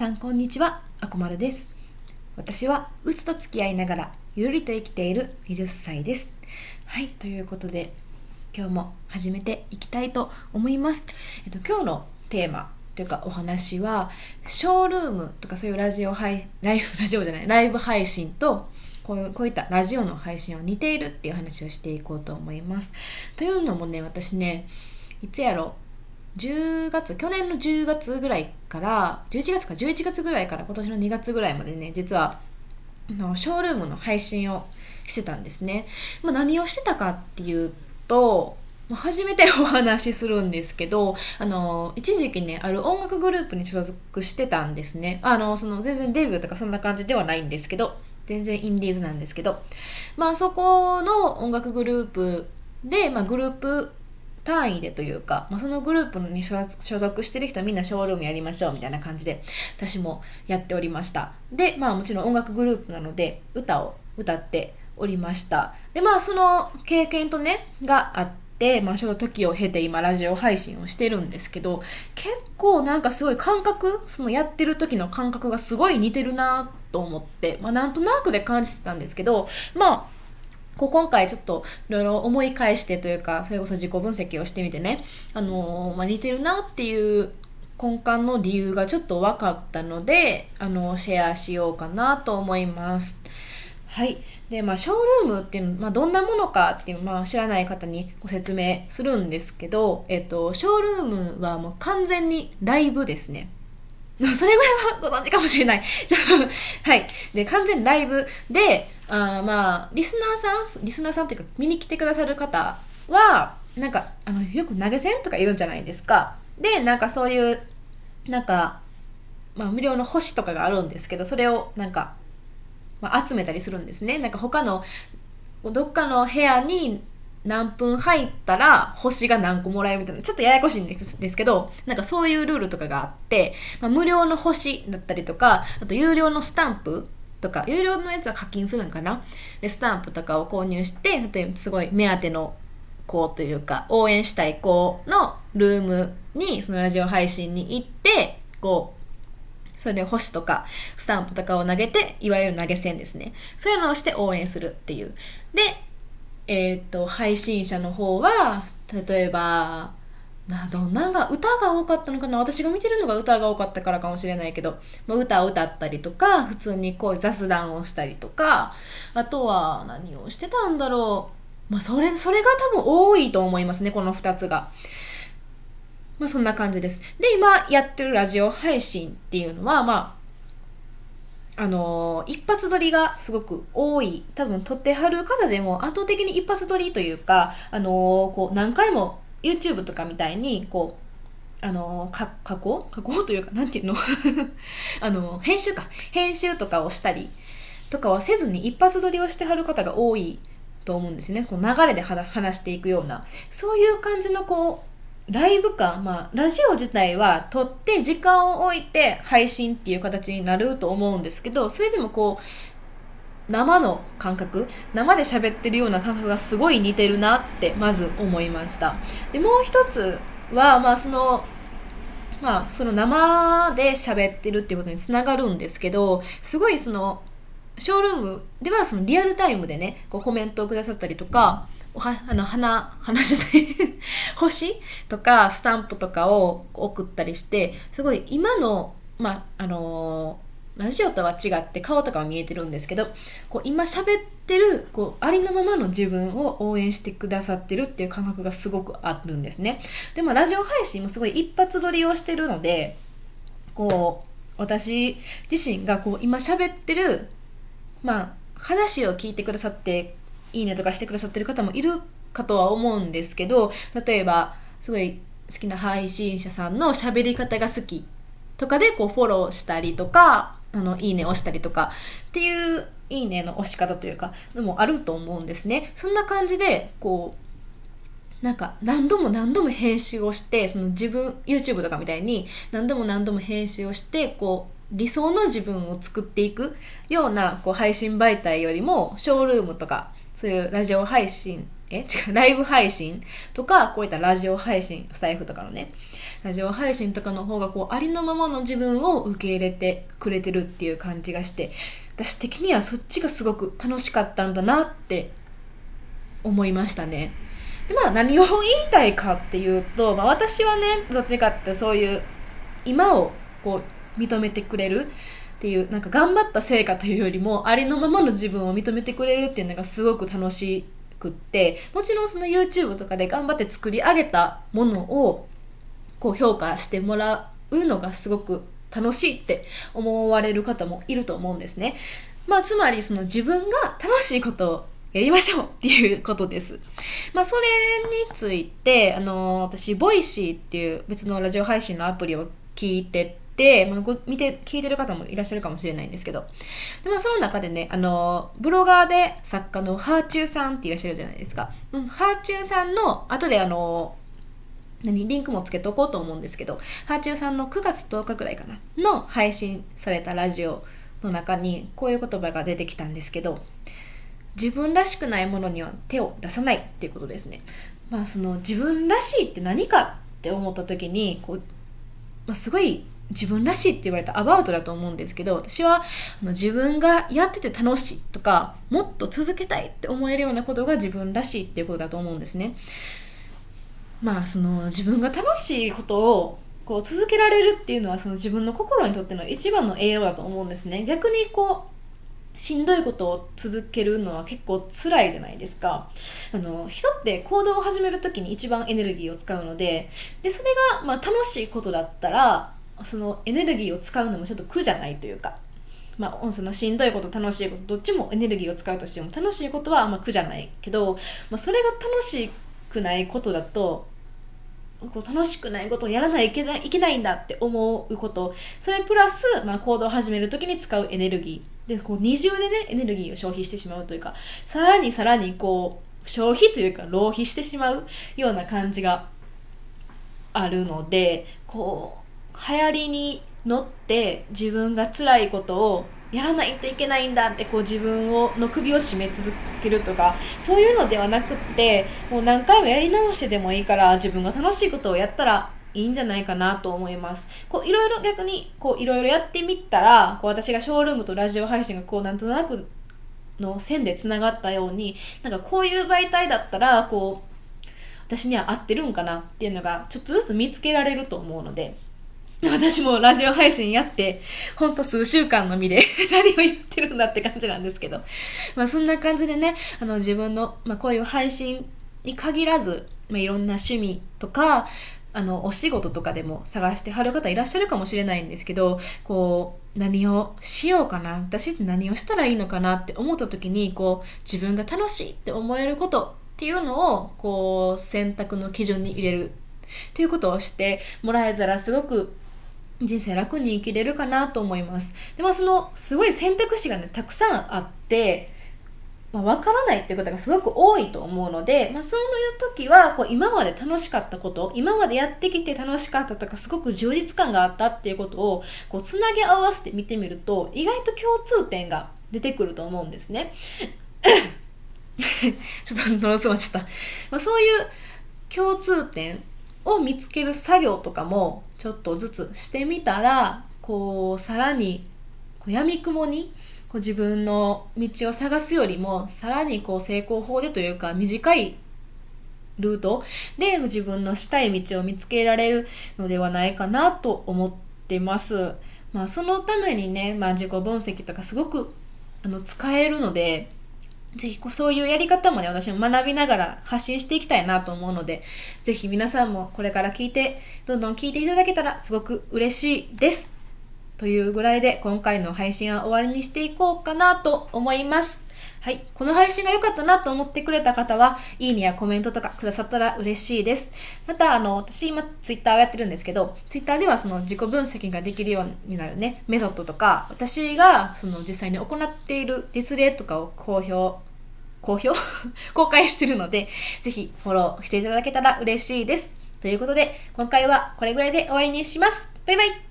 さんこんにちは、あこまるです。私はうつと付き合いながらゆるりと生きている20歳です。はい、ということで今日も始めていきたいと思います。えっと今日のテーマというかお話はショールームとかそういうラジオ配ライブ ラジオじゃないライブ配信とこういうこういったラジオの配信は似ているっていう話をしていこうと思います。というのもね私ねいつやろ10月去年の10月ぐらいから11月か11月ぐらいから今年の2月ぐらいまでね実はあのショールームの配信をしてたんですね、まあ、何をしてたかっていうと初めてお話しするんですけどあの一時期ねある音楽グループに所属してたんですね。あのその全然デビューとかそんな感じではないんですけど全然インディーズなんですけど。まあそこの音楽グループで、まあ、グループ単位でというか、まあ、そのグループに所属してる人はみんなショールームやりましょうみたいな感じで私もやっておりました。でまあもちろん音楽グループなので歌を歌っておりました。でまあその経験とねがあってまあ、その時を経て今ラジオ配信をしてるんですけど結構なんかすごい感覚そのやってる時の感覚がすごい似てるなと思って、まあ、なんとなくで感じてたんですけどまあこう今回ちょっといろいろ思い返してというかそれこそ自己分析をしてみてね、あのーまあ、似てるなっていう根幹の理由がちょっと分かったので、あのシェアしようかなと思います。はい。で、まあ、ショールームっていうの、まあ、どんなものかっていう、まあ、知らない方にご説明するんですけど、えっと、ショールームはもう完全にライブですね。それぐらいはご存知かもしれない。じゃあはい。で、完全ライブで、あまあ、リスナーさん、リスナーさんっていうか、見に来てくださる方は、なんか、あの、よく投げ銭とか言うんじゃないですか。で、なんかそういう、なんか、まあ、無料の星とかがあるんですけど、それをなんか、まあ、集めたりするんですね。なんか他の、どっかの部屋に何分入ったら星が何個もらえるみたいな、ちょっとややこしいんですけど、なんかそういうルールとかがあって、まあ、無料の星だったりとか、あと有料のスタンプとか、有料のやつは課金するんかな。で、スタンプとかを購入して、例えばすごい目当ての子というか、応援したい子のルームに、そのラジオ配信に行って、こう、それで星とかスタンプとかを投げていわゆる投げ銭ですね。そういうのをして応援するっていう。でえっ、と配信者の方は例えばなどんなんが歌が多かったのかな？私が見てるのが歌が多かったからかもしれないけど、まあ、歌を歌ったりとか普通にこう雑談をしたりとかあとは何をしてたんだろうまあそれそれが多分多いと思いますねこの2つが。まあそんな感じです。で、今やってるラジオ配信っていうのは、まあ、あのー一発撮りがすごく多い。多分撮ってはる方でも圧倒的に一発撮りというか、あのこう何回も YouTube とかみたいに、こう、あのか加工？加工というか、なんていうの？あの編集か。編集とかをしたりとかはせずに一発撮りをしてはる方が多いと思うんですね。こう流れで話していくような。そういう感じのこう、ライブ感、まあ、ラジオ自体は撮って時間を置いて配信っていう形になると思うんですけど、それでもこう、生の感覚、生で喋ってるような感覚がすごい似てるなって、まず思いました。で、もう一つは、まあ、その、まあ、その生で喋ってるっていうことにつながるんですけど、すごいその、ショールームではそのリアルタイムでね、こうコメントをくださったりとか、おはあの花花じゃない 星とかスタンプとかを送ったりしてすごい今のまああのーラジオとは違って顔とかは見えてるんですけどこう今喋ってるこうありのままの自分を応援してくださってるっていう感覚がすごくあるんですね。でもラジオ配信もすごい一発撮りをしてるのでこう私自身がこう今喋ってるまあ話を聞いてくださっていいねとかしてくださってる方もいるかとは思うんですけど例えばすごい好きな配信者さんの喋り方が好きとかでこうフォローしたりとかあのいいね押したりとかっていういいねの押し方というかのもあると思うんですね。そんな感じでこうなんか何度も何度も編集をしてその自分 YouTube とかみたいに何度も何度も編集をしてこう理想の自分を作っていくようなこう配信媒体よりもショールームとかそういうラジオ配信え？違うライブ配信とかこういったラジオ配信スタイフとかのねラジオ配信とかの方がこうありのままの自分を受け入れてくれてるっていう感じがして私的にはそっちがすごく楽しかったんだなって思いましたね。でまあ何を言いたいかっていうと、まあ、私はねどっちかってそういう今をこう認めてくれるっていうなんか頑張った成果というよりもありのままの自分を認めてくれるっていうのがすごく楽しくってもちろんその YouTube とかで頑張って作り上げたものをこう評価してもらうのがすごく楽しいって思われる方もいると思うんですね。まあ、つまりその自分が楽しいことをやりましょうっていう ことです。まあ、それについて、あの私、 Voicy っていう別のラジオ配信のアプリを聞いてて、まあ、ご見て、聞いてる方もいらっしゃるかもしれないんですけど、でまあ、その中でね、あのブロガーで作家のはあちゅうさんっていらっしゃるじゃないですか。うん、はあちゅうさんの、後であの何リンクもつけとこうと思うんですけどハーチューさんの9月10日くらいかなの配信されたラジオの中にこういう言葉が出てきたんですけど自分らしくないものには手を出さないっていうことですね。まあその自分らしいって何かって思った時にこう、まあ、すごい自分らしいって言われたアバウトだと思うんですけど私はあの自分がやってて楽しいとかもっと続けたいって思えるようなことが自分らしいっていうことだと思うんですね。まあその自分が楽しいことをこう続けられるっていうのはその自分の心にとっての一番の栄養だと思うんですね逆にこうしんどいことを続けるのは結構辛いじゃないですかあの人って行動を始める時に一番エネルギーを使うのででそれがまあ楽しいことだったらそのエネルギーを使うのもちょっと苦じゃないというか。まあ、そのしんどいこと楽しいことどっちもエネルギーを使うとしても楽しいことはあんま苦じゃないけど、まあ、それが楽しくないことだとこう楽しくないことをやらないといけないいけないんだって思うこと。それプラス、まあ、行動を始める時に使うエネルギー。でこう二重でねエネルギーを消費してしまうというかさらにさらにこう消費というか浪費してしまうような感じがあるのでこう流行りに乗って自分が辛いことをやらないといけないんだってこう自分をの首を絞め続けるとかそういうのではなくってもう何回もやり直してでもいいから自分が楽しいことをやったらいいんじゃないかなと思います。こういろいろ逆にこういろいろやってみたらこう私がショールームとラジオ配信がこうなんとなくの線でつながったようになんかこういう媒体だったらこう私には合ってるんかなっていうのがちょっとずつ見つけられると思うので私もラジオ配信やって、ほんと数週間の身で 何を言ってるんだって感じなんですけど。まあそんな感じでね、あの自分の、まあこういう配信に限らず、まあいろんな趣味とか、あのお仕事とかでも探してはる方いらっしゃるかもしれないんですけどこう何をしようかな私って何をしたらいいのかなって思った時にこう自分が楽しいって思えることっていうのをこう選択の基準に入れるっていうことをしてもらえたらすごく人生楽に生きれるかなと思います。でもそのすごい選択肢がねたくさんあって、まあ、分からないっていうことがすごく多いと思うので、まあ、そういう時はこう今まで楽しかったこと今までやってきて楽しかったとかすごく充実感があったっていうことをこうつなぎ合わせて見てみると意外と共通点が出てくると思うんですね。ちょっとノロスまちゃった。まあ、そういう共通点を見つける作業とかもちょっとずつしてみたらこうさらにこう闇雲にこう自分の道を探すよりもさらにこう成功法でというか短いルートで自分のしたい道を見つけられるのではないかなと思ってます。まあ、そのためにね、まあ、自己分析とかすごくあの使えるのでぜひそういうやり方もね、私も学びながら発信していきたいなと思うので、ぜひ皆さんもこれから聞いて、どんどん聞いていただけたらすごく嬉しいです。というぐらいで今回の配信は終わりにしていこうかなと思います。はい。この配信が良かったなと思ってくれた方は、いいねやコメントとかくださったら嬉しいです。また、あの、私今ツイッターをやってるんですけど、ツイッターではその自己分析ができるようになるね、メソッドとか、私がその実際に行っているディスレとかを公表公表？公開してるので、ぜひフォローしていただけたら嬉しいです。ということで、今回はこれぐらいで終わりにします。バイバイ